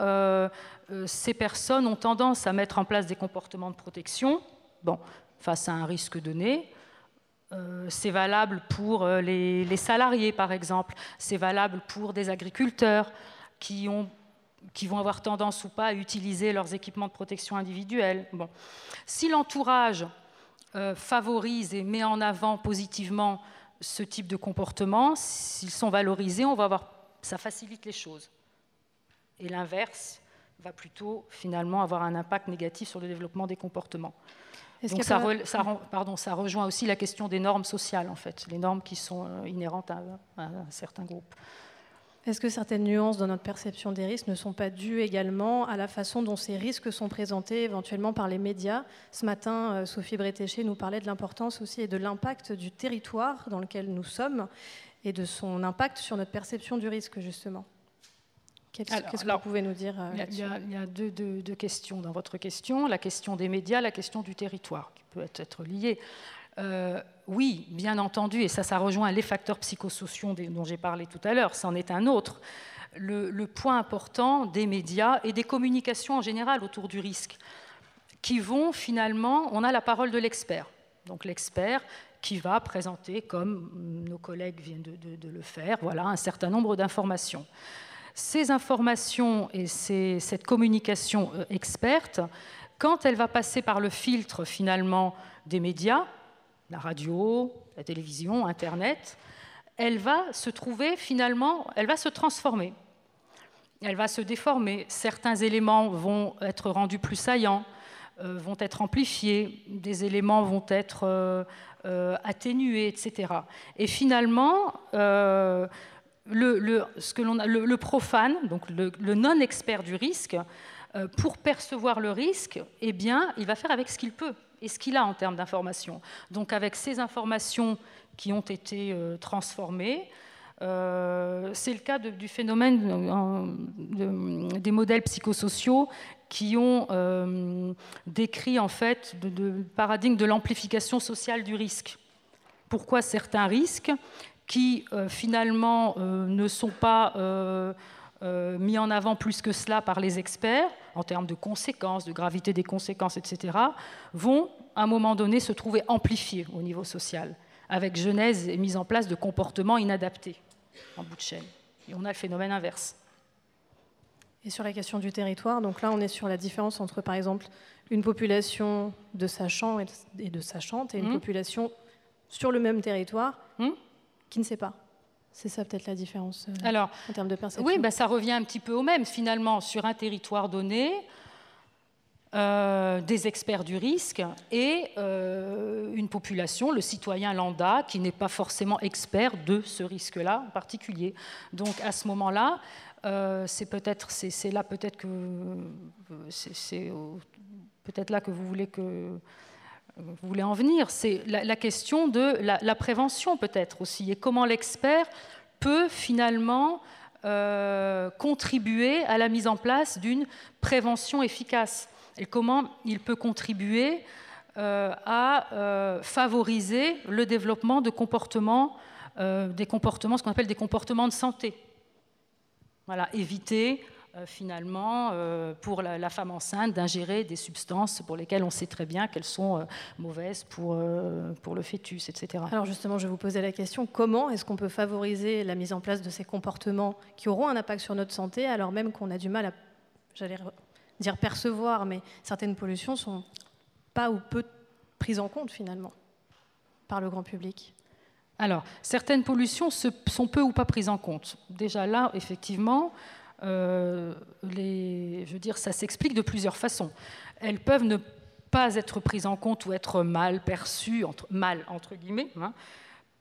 ces personnes ont tendance à mettre en place des comportements de protection bon, face à un risque donné. Euh, c'est valable pour euh, les, salariés, par exemple. C'est valable pour des agriculteurs qui vont avoir tendance ou pas à utiliser leurs équipements de protection individuelle. Bon. Si l'entourage euh, favorise et met en avant positivement ce type de comportement, s'ils sont valorisés, on va avoir, ça facilite les choses. Et l'inverse va plutôt finalement avoir un impact négatif sur le développement des comportements. Donc ça, pas- re- ça rend- pardon, ça rejoint aussi la question des normes sociales, en fait, les normes qui sont euh, inhérentes à, à un certain groupe. Est-ce que certaines nuances dans notre perception des risques ne sont pas dues également à la façon dont ces risques sont présentés éventuellement par les médias? Ce matin, euh, Sophie Bretéché nous parlait de l'importance aussi et de l'impact du territoire dans lequel nous sommes et de son impact sur notre perception du risque, justement. Qu'est-ce que vous pouvez nous dire euh, Il y a, il y là-dessus a- il y a deux, deux- deux questions dans votre question, la question des médias, la question du territoire, qui peut être, liée. Euh, oui, bien entendu, et ça, ça rejoint les facteurs psychosociaux dont j'ai parlé tout à l'heure, c'en est un autre. Le, le point important des médias et des communications en général autour du risque, qui vont finalement, on a la parole de l'expert. Donc l'expert qui va présenter, comme nos collègues viennent de, de- de le faire, voilà, un certain nombre d'informations. Ces informations et cette communication euh, experte, quand elle va passer par le filtre finalement des médias, la radio, la télévision, Internet, elle va se trouver finalement, elle va se transformer. Elle va se déformer. Certains éléments vont être rendus plus saillants, euh, vont être amplifiés, des éléments vont être euh, atténués, etc. Et finalement, le, profane, donc le, non-expert du risque, pour percevoir le risque, eh bien, il va faire avec ce qu'il peut et ce qu'il a en termes d'informations. Donc avec ces informations qui ont été euh, transformées, euh, c'est le cas du phénomène euh, de, des modèles psychosociaux qui ont euh, décrit en fait le paradigme de l'amplification sociale du risque. Pourquoi certains risques qui euh, finalement euh, ne sont pas euh, mis en avant plus que cela par les experts, en termes de conséquences, de gravité des conséquences, etc., vont à un moment donné se trouver amplifiés au niveau social, avec genèse et mise en place de comportements inadaptés en bout de chaîne. Et on a le phénomène inverse. Et sur la question du territoire, donc là on est sur la différence entre par exemple une population de sachants et de sachantes et une mmh. population sur le même territoire mmh. Qui ne sait pas. C'est ça peut-être la différence euh, Alors, en termes de perception. Oui, ben, ça revient un petit peu au même. Finalement, sur un territoire donné, euh, des experts du risque et euh, une population, le citoyen lambda, qui n'est pas forcément expert de ce risque-là en particulier. Donc à ce moment-là, euh, c'est peut-être, c'est là peut-être que c'est peut-être là que vous voulez que vous voulez en venir, c'est la, question de la, prévention peut-être aussi, et comment l'expert peut finalement euh, contribuer à la mise en place d'une prévention efficace, et comment il peut contribuer euh, à euh, favoriser le développement de comportements, des comportements, ce qu'on appelle des comportements de santé. Voilà, éviter finalement, euh, pour la, la, femme enceinte, d'ingérer des substances pour lesquelles on sait très bien qu'elles sont euh, mauvaises pour, pour le fêtus, etc. Alors justement, je vais vous poser la question, comment est-ce qu'on peut favoriser la mise en place de ces comportements qui auront un impact sur notre santé, alors même qu'on a du mal à, j'allais dire percevoir, mais certaines pollutions sont pas ou peu prises en compte finalement par le grand public? Alors, certaines pollutions sont peu ou pas prises en compte. Déjà là, effectivement, euh, les, je veux dire, ça s'explique de plusieurs façons. Elles peuvent ne pas être prises en compte ou être mal perçues, mal entre guillemets, hein,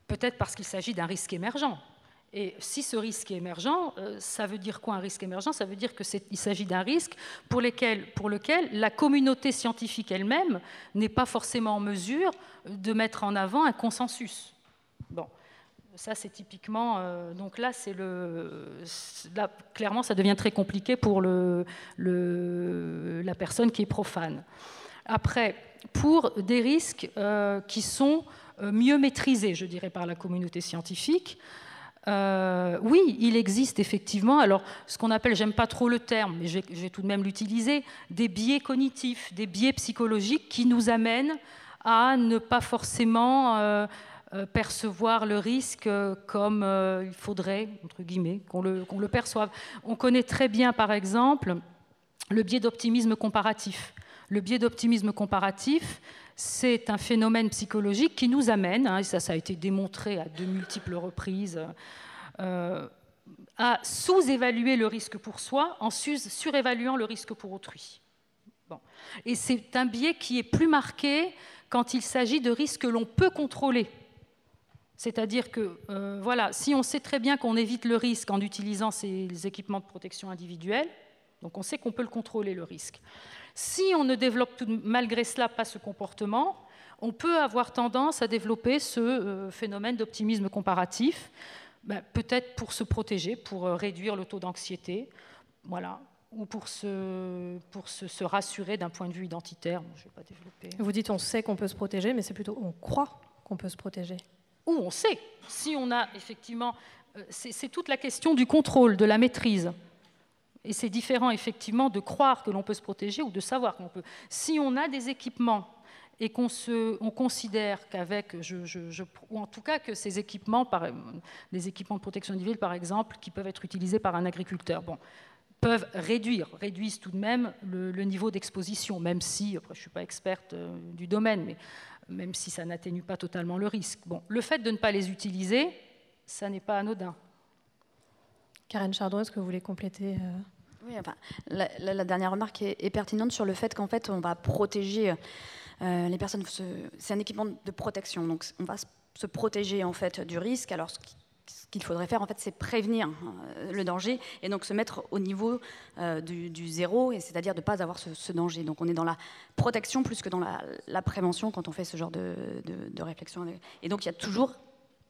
peut-être parce qu'il s'agit d'un risque émergent. Et si ce risque est émergent, euh, ça veut dire quoi un risque émergent? Ça veut dire qu'il s'agit d'un risque pour, pour lequel la communauté scientifique elle-même n'est pas forcément en mesure de mettre en avant un consensus. Bon. Ça, c'est typiquement. Euh, donc là, c'est le. Là, clairement, ça devient très compliqué pour le, la personne qui est profane. Après, pour des risques euh, qui sont euh, mieux maîtrisés, je dirais, par la communauté scientifique, oui, il existe effectivement, alors ce qu'on appelle, j'aime pas trop le terme, mais je vais, tout de même l'utiliser, des biais cognitifs, des biais psychologiques qui nous amènent à ne pas forcément percevoir le risque comme euh, il faudrait, entre guillemets, qu'on le, le perçoive. On connaît très bien, par exemple, le biais d'optimisme comparatif. Le biais d'optimisme comparatif, c'est un phénomène psychologique qui nous amène, hein, et ça, a été démontré à de multiples reprises, euh, à sous-évaluer le risque pour soi en surévaluant le risque pour autrui. Et c'est un biais qui est plus marqué quand il s'agit de risques que l'on peut contrôler. C'est-à-dire que, euh, voilà, si on sait très bien qu'on évite le risque en utilisant ces équipements de protection individuelle, donc on sait qu'on peut le contrôler, le risque. Si on ne développe malgré cela pas ce comportement, on peut avoir tendance à développer ce euh, phénomène d'optimisme comparatif, ben, peut-être pour se protéger, pour euh, réduire le taux d'anxiété, voilà, ou pour se, rassurer d'un point de vue identitaire. Vous dites on sait qu'on peut se protéger, mais c'est plutôt on croit qu'on peut se protéger où on sait. Si on a effectivement, euh, c'est toute la question du contrôle, de la maîtrise. Et c'est différent effectivement de croire que l'on peut se protéger ou de savoir qu'on peut. Si on a des équipements et qu'on on considère qu'avec, ou en tout cas que ces équipements, par, des équipements de protection individuelle par exemple, qui peuvent être utilisés par un agriculteur, bon, peuvent réduire, réduisent tout de même le, le niveau d'exposition, même si, après je ne suis pas experte euh, du domaine, mais même si ça n'atténue pas totalement le risque. Bon, le fait de ne pas les utiliser, ça n'est pas anodin. Karen Chardon, est-ce que vous voulez compléter euh Oui, enfin, la, la- la dernière remarque est, est pertinente sur le fait qu'en fait, on va protéger euh, les personnes. ce- C'est un équipement de protection, donc on va se, se protéger en fait du risque. Alors, ce qui- ce qu'il faudrait faire, en fait, c'est prévenir euh, le danger et donc se mettre au niveau euh, du, du zéro, et c'est-à-dire de ne pas avoir ce, ce danger. Donc, on est dans la protection plus que dans la, la prévention quand on fait ce genre de, de- de réflexion. Et donc, il y a toujours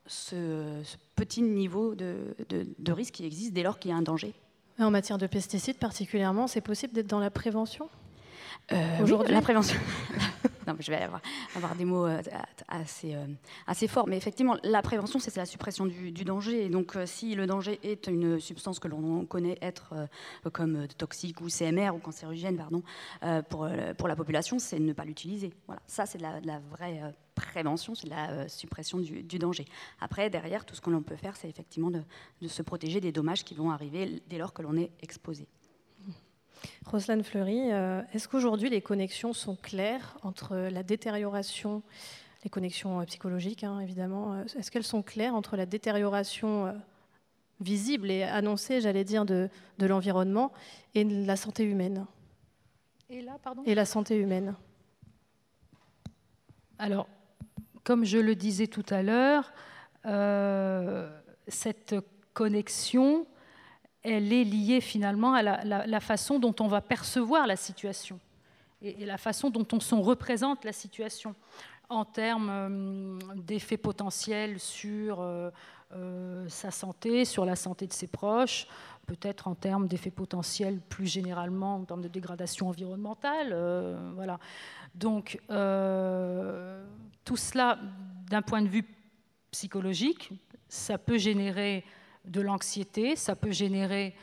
ce, ce petit niveau de, de- de risque qui existe dès lors qu'il y a un danger. En matière de pesticides particulièrement, c'est possible d'être dans la prévention? Euh, Aujourd'hui? oui, la prévention. non, je vais avoir, des mots euh, assez, euh, assez forts. Mais effectivement, la prévention, c'est la suppression du, danger. Et donc, euh, si le danger est une substance que l'on connaît être comme toxique ou CMR ou cancérigène, pardon, pour, pour la population, c'est ne pas l'utiliser. Voilà, ça, c'est de la, vraie prévention, c'est la suppression du, du danger. Après, derrière, tout ce que l'on peut faire, c'est effectivement de, de se protéger des dommages qui vont arriver dès lors que l'on est exposé. Roslane Fleury, euh, est-ce qu'aujourd'hui les connexions sont claires entre la détérioration, les connexions euh, psychologiques hein, évidemment, euh, est-ce qu'elles sont claires entre la détérioration visible et annoncée, j'allais dire, de, de l'environnement et de la santé humaine? Et là, pardon? Et la santé humaine. Alors, comme je le disais tout à l'heure, euh, cette connexion, elle est liée finalement à la, façon dont on va percevoir la situation et, la façon dont on s'en représente la situation en termes euh, d'effets potentiels sur euh, euh, sa santé, sur la santé de ses proches, peut-être en termes d'effets potentiels plus généralement en termes de dégradation environnementale. voilà. Donc, tout cela, d'un point de vue psychologique, ça peut générer de l'anxiété, ça peut générer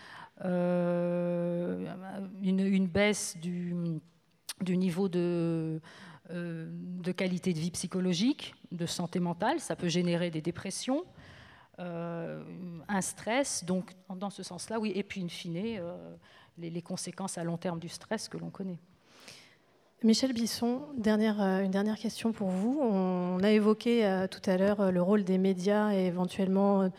euh, une, baisse du, du niveau de, euh, de qualité de vie psychologique, de santé mentale, ça peut générer des dépressions, euh, un stress, donc dans ce sens-là, oui, et puis in fine, les, les conséquences à long terme du stress que l'on connaît. Michel Bisson, dernière, une dernière question pour vous. On a évoqué tout à l'heure le rôle des médias et éventuellement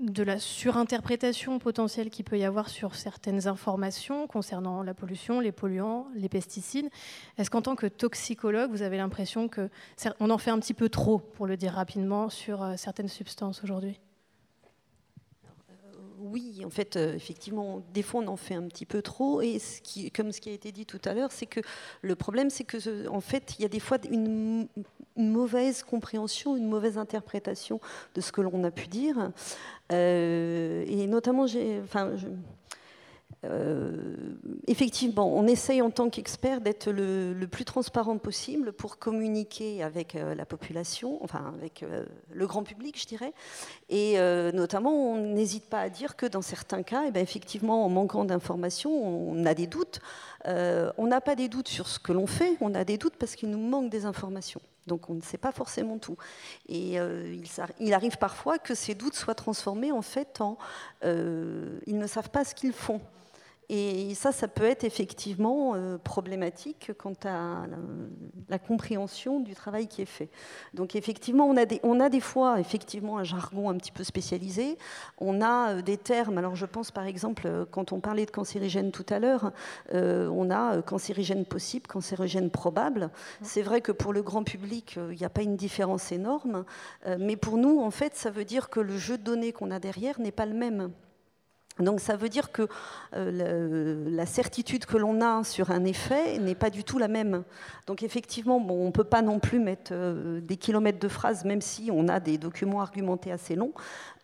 de la surinterprétation potentielle qu'il peut y avoir sur certaines informations concernant la pollution, les polluants, les pesticides. Est-ce qu'en tant que toxicologue, vous avez l'impression que on en fait un petit peu trop, pour le dire rapidement, sur euh, certaines substances aujourd'hui? Oui, en fait, euh, effectivement, des fois on en fait un petit peu trop. Et comme ce qui a été dit tout à l'heure, c'est que le problème, c'est que, ce- en fait, il y a des fois une, mauvaise compréhension, une mauvaise interprétation de ce que l'on a pu dire. Euh, et notamment, j'ai, enfin, euh, effectivement, on essaye en tant qu'expert d'être le, plus transparent possible pour communiquer avec euh, la population, enfin avec euh, le grand public, je dirais. Et notamment, on n'hésite pas à dire que dans certains cas, eh ben, effectivement, en manquant d'informations, on a des doutes. On n'a pas des doutes sur ce que l'on fait, on a des doutes parce qu'il nous manque des informations. Donc on ne sait pas forcément tout. Et il, arrive parfois que ces doutes soient transformés en fait en... ils ne savent pas ce qu'ils font. Et ça, ça peut être effectivement euh, problématique quant à la, la compréhension du travail qui est fait. Donc effectivement, on a des, on a des fois effectivement un jargon un petit peu spécialisé. On a euh, des termes. Alors je pense par exemple, euh, quand on parlait de cancérigène tout à l'heure, euh, on a euh, cancérigène possible, cancérigène probable. C'est vrai que pour le grand public, euh, il n'y a pas une différence énorme, euh, mais pour nous, en fait, ça veut dire que le jeu de données qu'on a derrière n'est pas le même. Donc ça veut dire que euh, la certitude que l'on a sur un effet n'est pas du tout la même. Donc effectivement, bon, on ne peut pas non plus mettre euh, des kilomètres de phrases, même si on a des documents argumentés assez longs,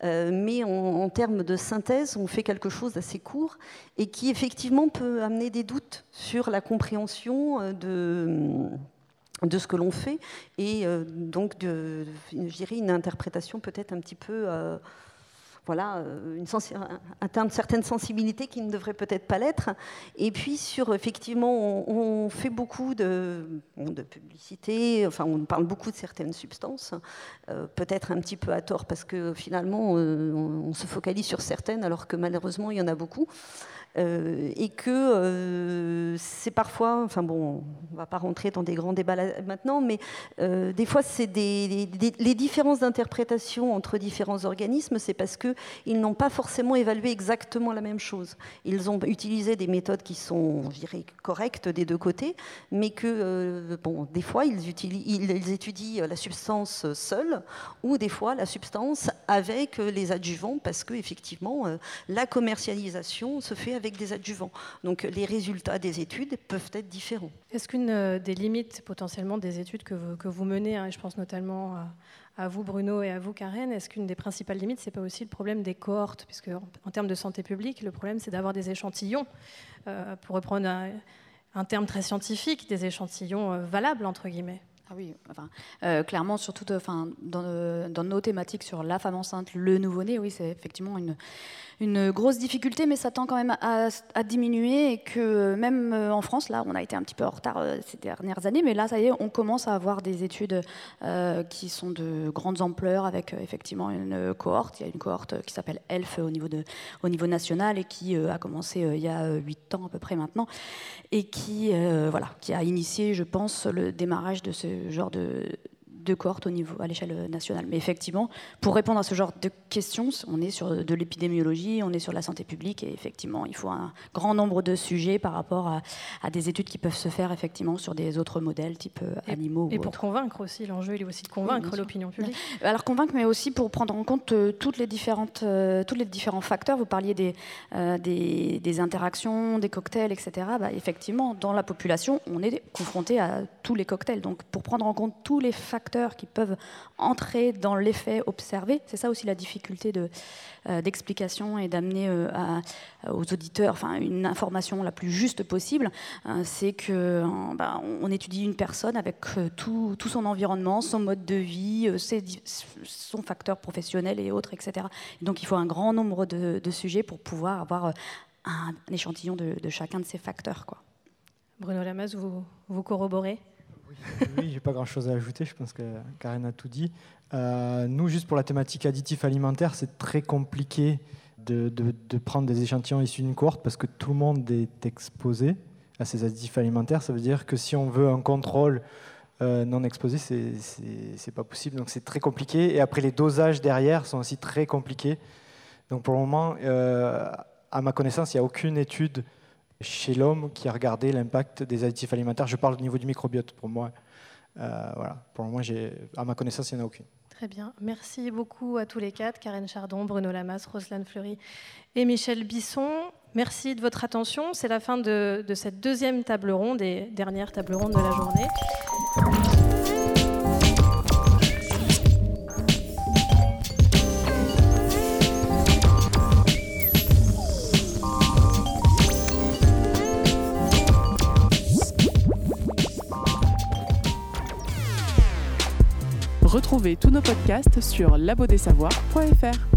Euh, mais en, termes de synthèse, on fait quelque chose d'assez court et qui effectivement peut amener des doutes sur la compréhension de ce que l'on fait et donc je dirais une interprétation peut-être un petit peu voilà, euh, une atteindre certaines sensibilités qui ne devraient peut-être pas l'être. Et puis sur, effectivement, on, fait beaucoup de, publicité, enfin on parle beaucoup de certaines substances, euh, peut-être un petit peu à tort parce que finalement euh, on se focalise sur certaines alors que malheureusement il y en a beaucoup. Euh, et que euh, c'est parfois, enfin bon, on va pas rentrer dans des grands débats maintenant, mais euh, des fois c'est des, les différences d'interprétation entre différents organismes, c'est parce que ils n'ont pas forcément évalué exactement la même chose. Ils ont utilisé des méthodes qui sont, je dirais, correctes des deux côtés, mais que bon, des fois ils, ils étudient la substance seule ou des fois la substance avec les adjuvants, parce que effectivement la commercialisation se fait avec des adjuvants. Donc les résultats des études peuvent être différents. Est-ce qu'une euh, des limites potentiellement des études que vous, que vous menez, hein, je pense notamment à, vous Bruno et à vous Karen, est-ce qu'une des principales limites, c'est pas aussi le problème des cohortes? Puisque en, termes de santé publique, le problème c'est d'avoir des échantillons, euh, pour reprendre un, terme très scientifique, des échantillons euh, valables entre guillemets. Ah oui, enfin, clairement, surtout enfin, dans, dans, nos thématiques sur la femme enceinte, le nouveau-né, oui, c'est effectivement une, une grosse difficulté, mais ça tend quand même à, diminuer et que même euh, en France, là, on a été un petit peu en retard euh, ces dernières années, mais là, ça y est, on commence à avoir des études euh, qui sont de grandes ampleurs avec effectivement une cohorte. Il y a une cohorte qui s'appelle ELF au niveau, de, au niveau national et qui a commencé il y a huit ans à peu près maintenant et qui, voilà, qui a initié, je pense, le démarrage de ce genre de de cohortes au niveau, à l'échelle nationale. Mais effectivement, pour répondre à ce genre de questions, on est sur de l'épidémiologie, on est sur la santé publique, et effectivement, il faut un grand nombre de sujets par rapport à, des études qui peuvent se faire effectivement sur des autres modèles, type euh, animaux. Et, pour convaincre aussi, l'enjeu, il est aussi de convaincre l'opinion publique. Alors convaincre, mais aussi pour prendre en compte euh, toutes les différentes, euh, tous les différents facteurs. Vous parliez des, des, interactions, des cocktails, etc. Bah, effectivement, dans la population, on est confronté à tous les cocktails. Donc pour prendre en compte tous les facteurs qui peuvent entrer dans l'effet observé. C'est ça aussi la difficulté euh, d'explication et d'amener euh, aux auditeurs enfin, une information la plus juste possible. Euh, c'est que bah, on étudie une personne avec tout, tout, son environnement, son mode de vie, ses, son facteur professionnel et autres, etc. donc il faut un grand nombre de, sujets pour pouvoir avoir un, échantillon de, chacun de ces facteurs. Quoi. Bruno Lamas, vous, vous corroborez? Oui, j'ai pas grand chose à ajouter, je pense que Karen a tout dit. Euh, nous, juste pour la thématique additif alimentaire, c'est très compliqué de, prendre des échantillons issus d'une cohorte parce que tout le monde est exposé à ces additifs alimentaires. Ça veut dire que si on veut un contrôle euh, non exposé, c'est pas possible. Donc c'est très compliqué. Et après, les dosages derrière sont aussi très compliqués. Donc pour le moment, euh, à ma connaissance, il n'y a aucune étude chez l'homme qui a regardé l'impact des additifs alimentaires. Je parle au niveau du microbiote pour moi. Euh, voilà. Pour moment, à ma connaissance, il n'y en a aucune. Très bien. Merci beaucoup à tous les quatre, Karen Chardon, Bruno Lamas, Roselyne Fleury et Michel Bisson. Merci de votre attention. C'est la fin de, de cette deuxième table ronde et dernière table ronde de la journée. Tous nos podcasts sur labodesavoirs.fr.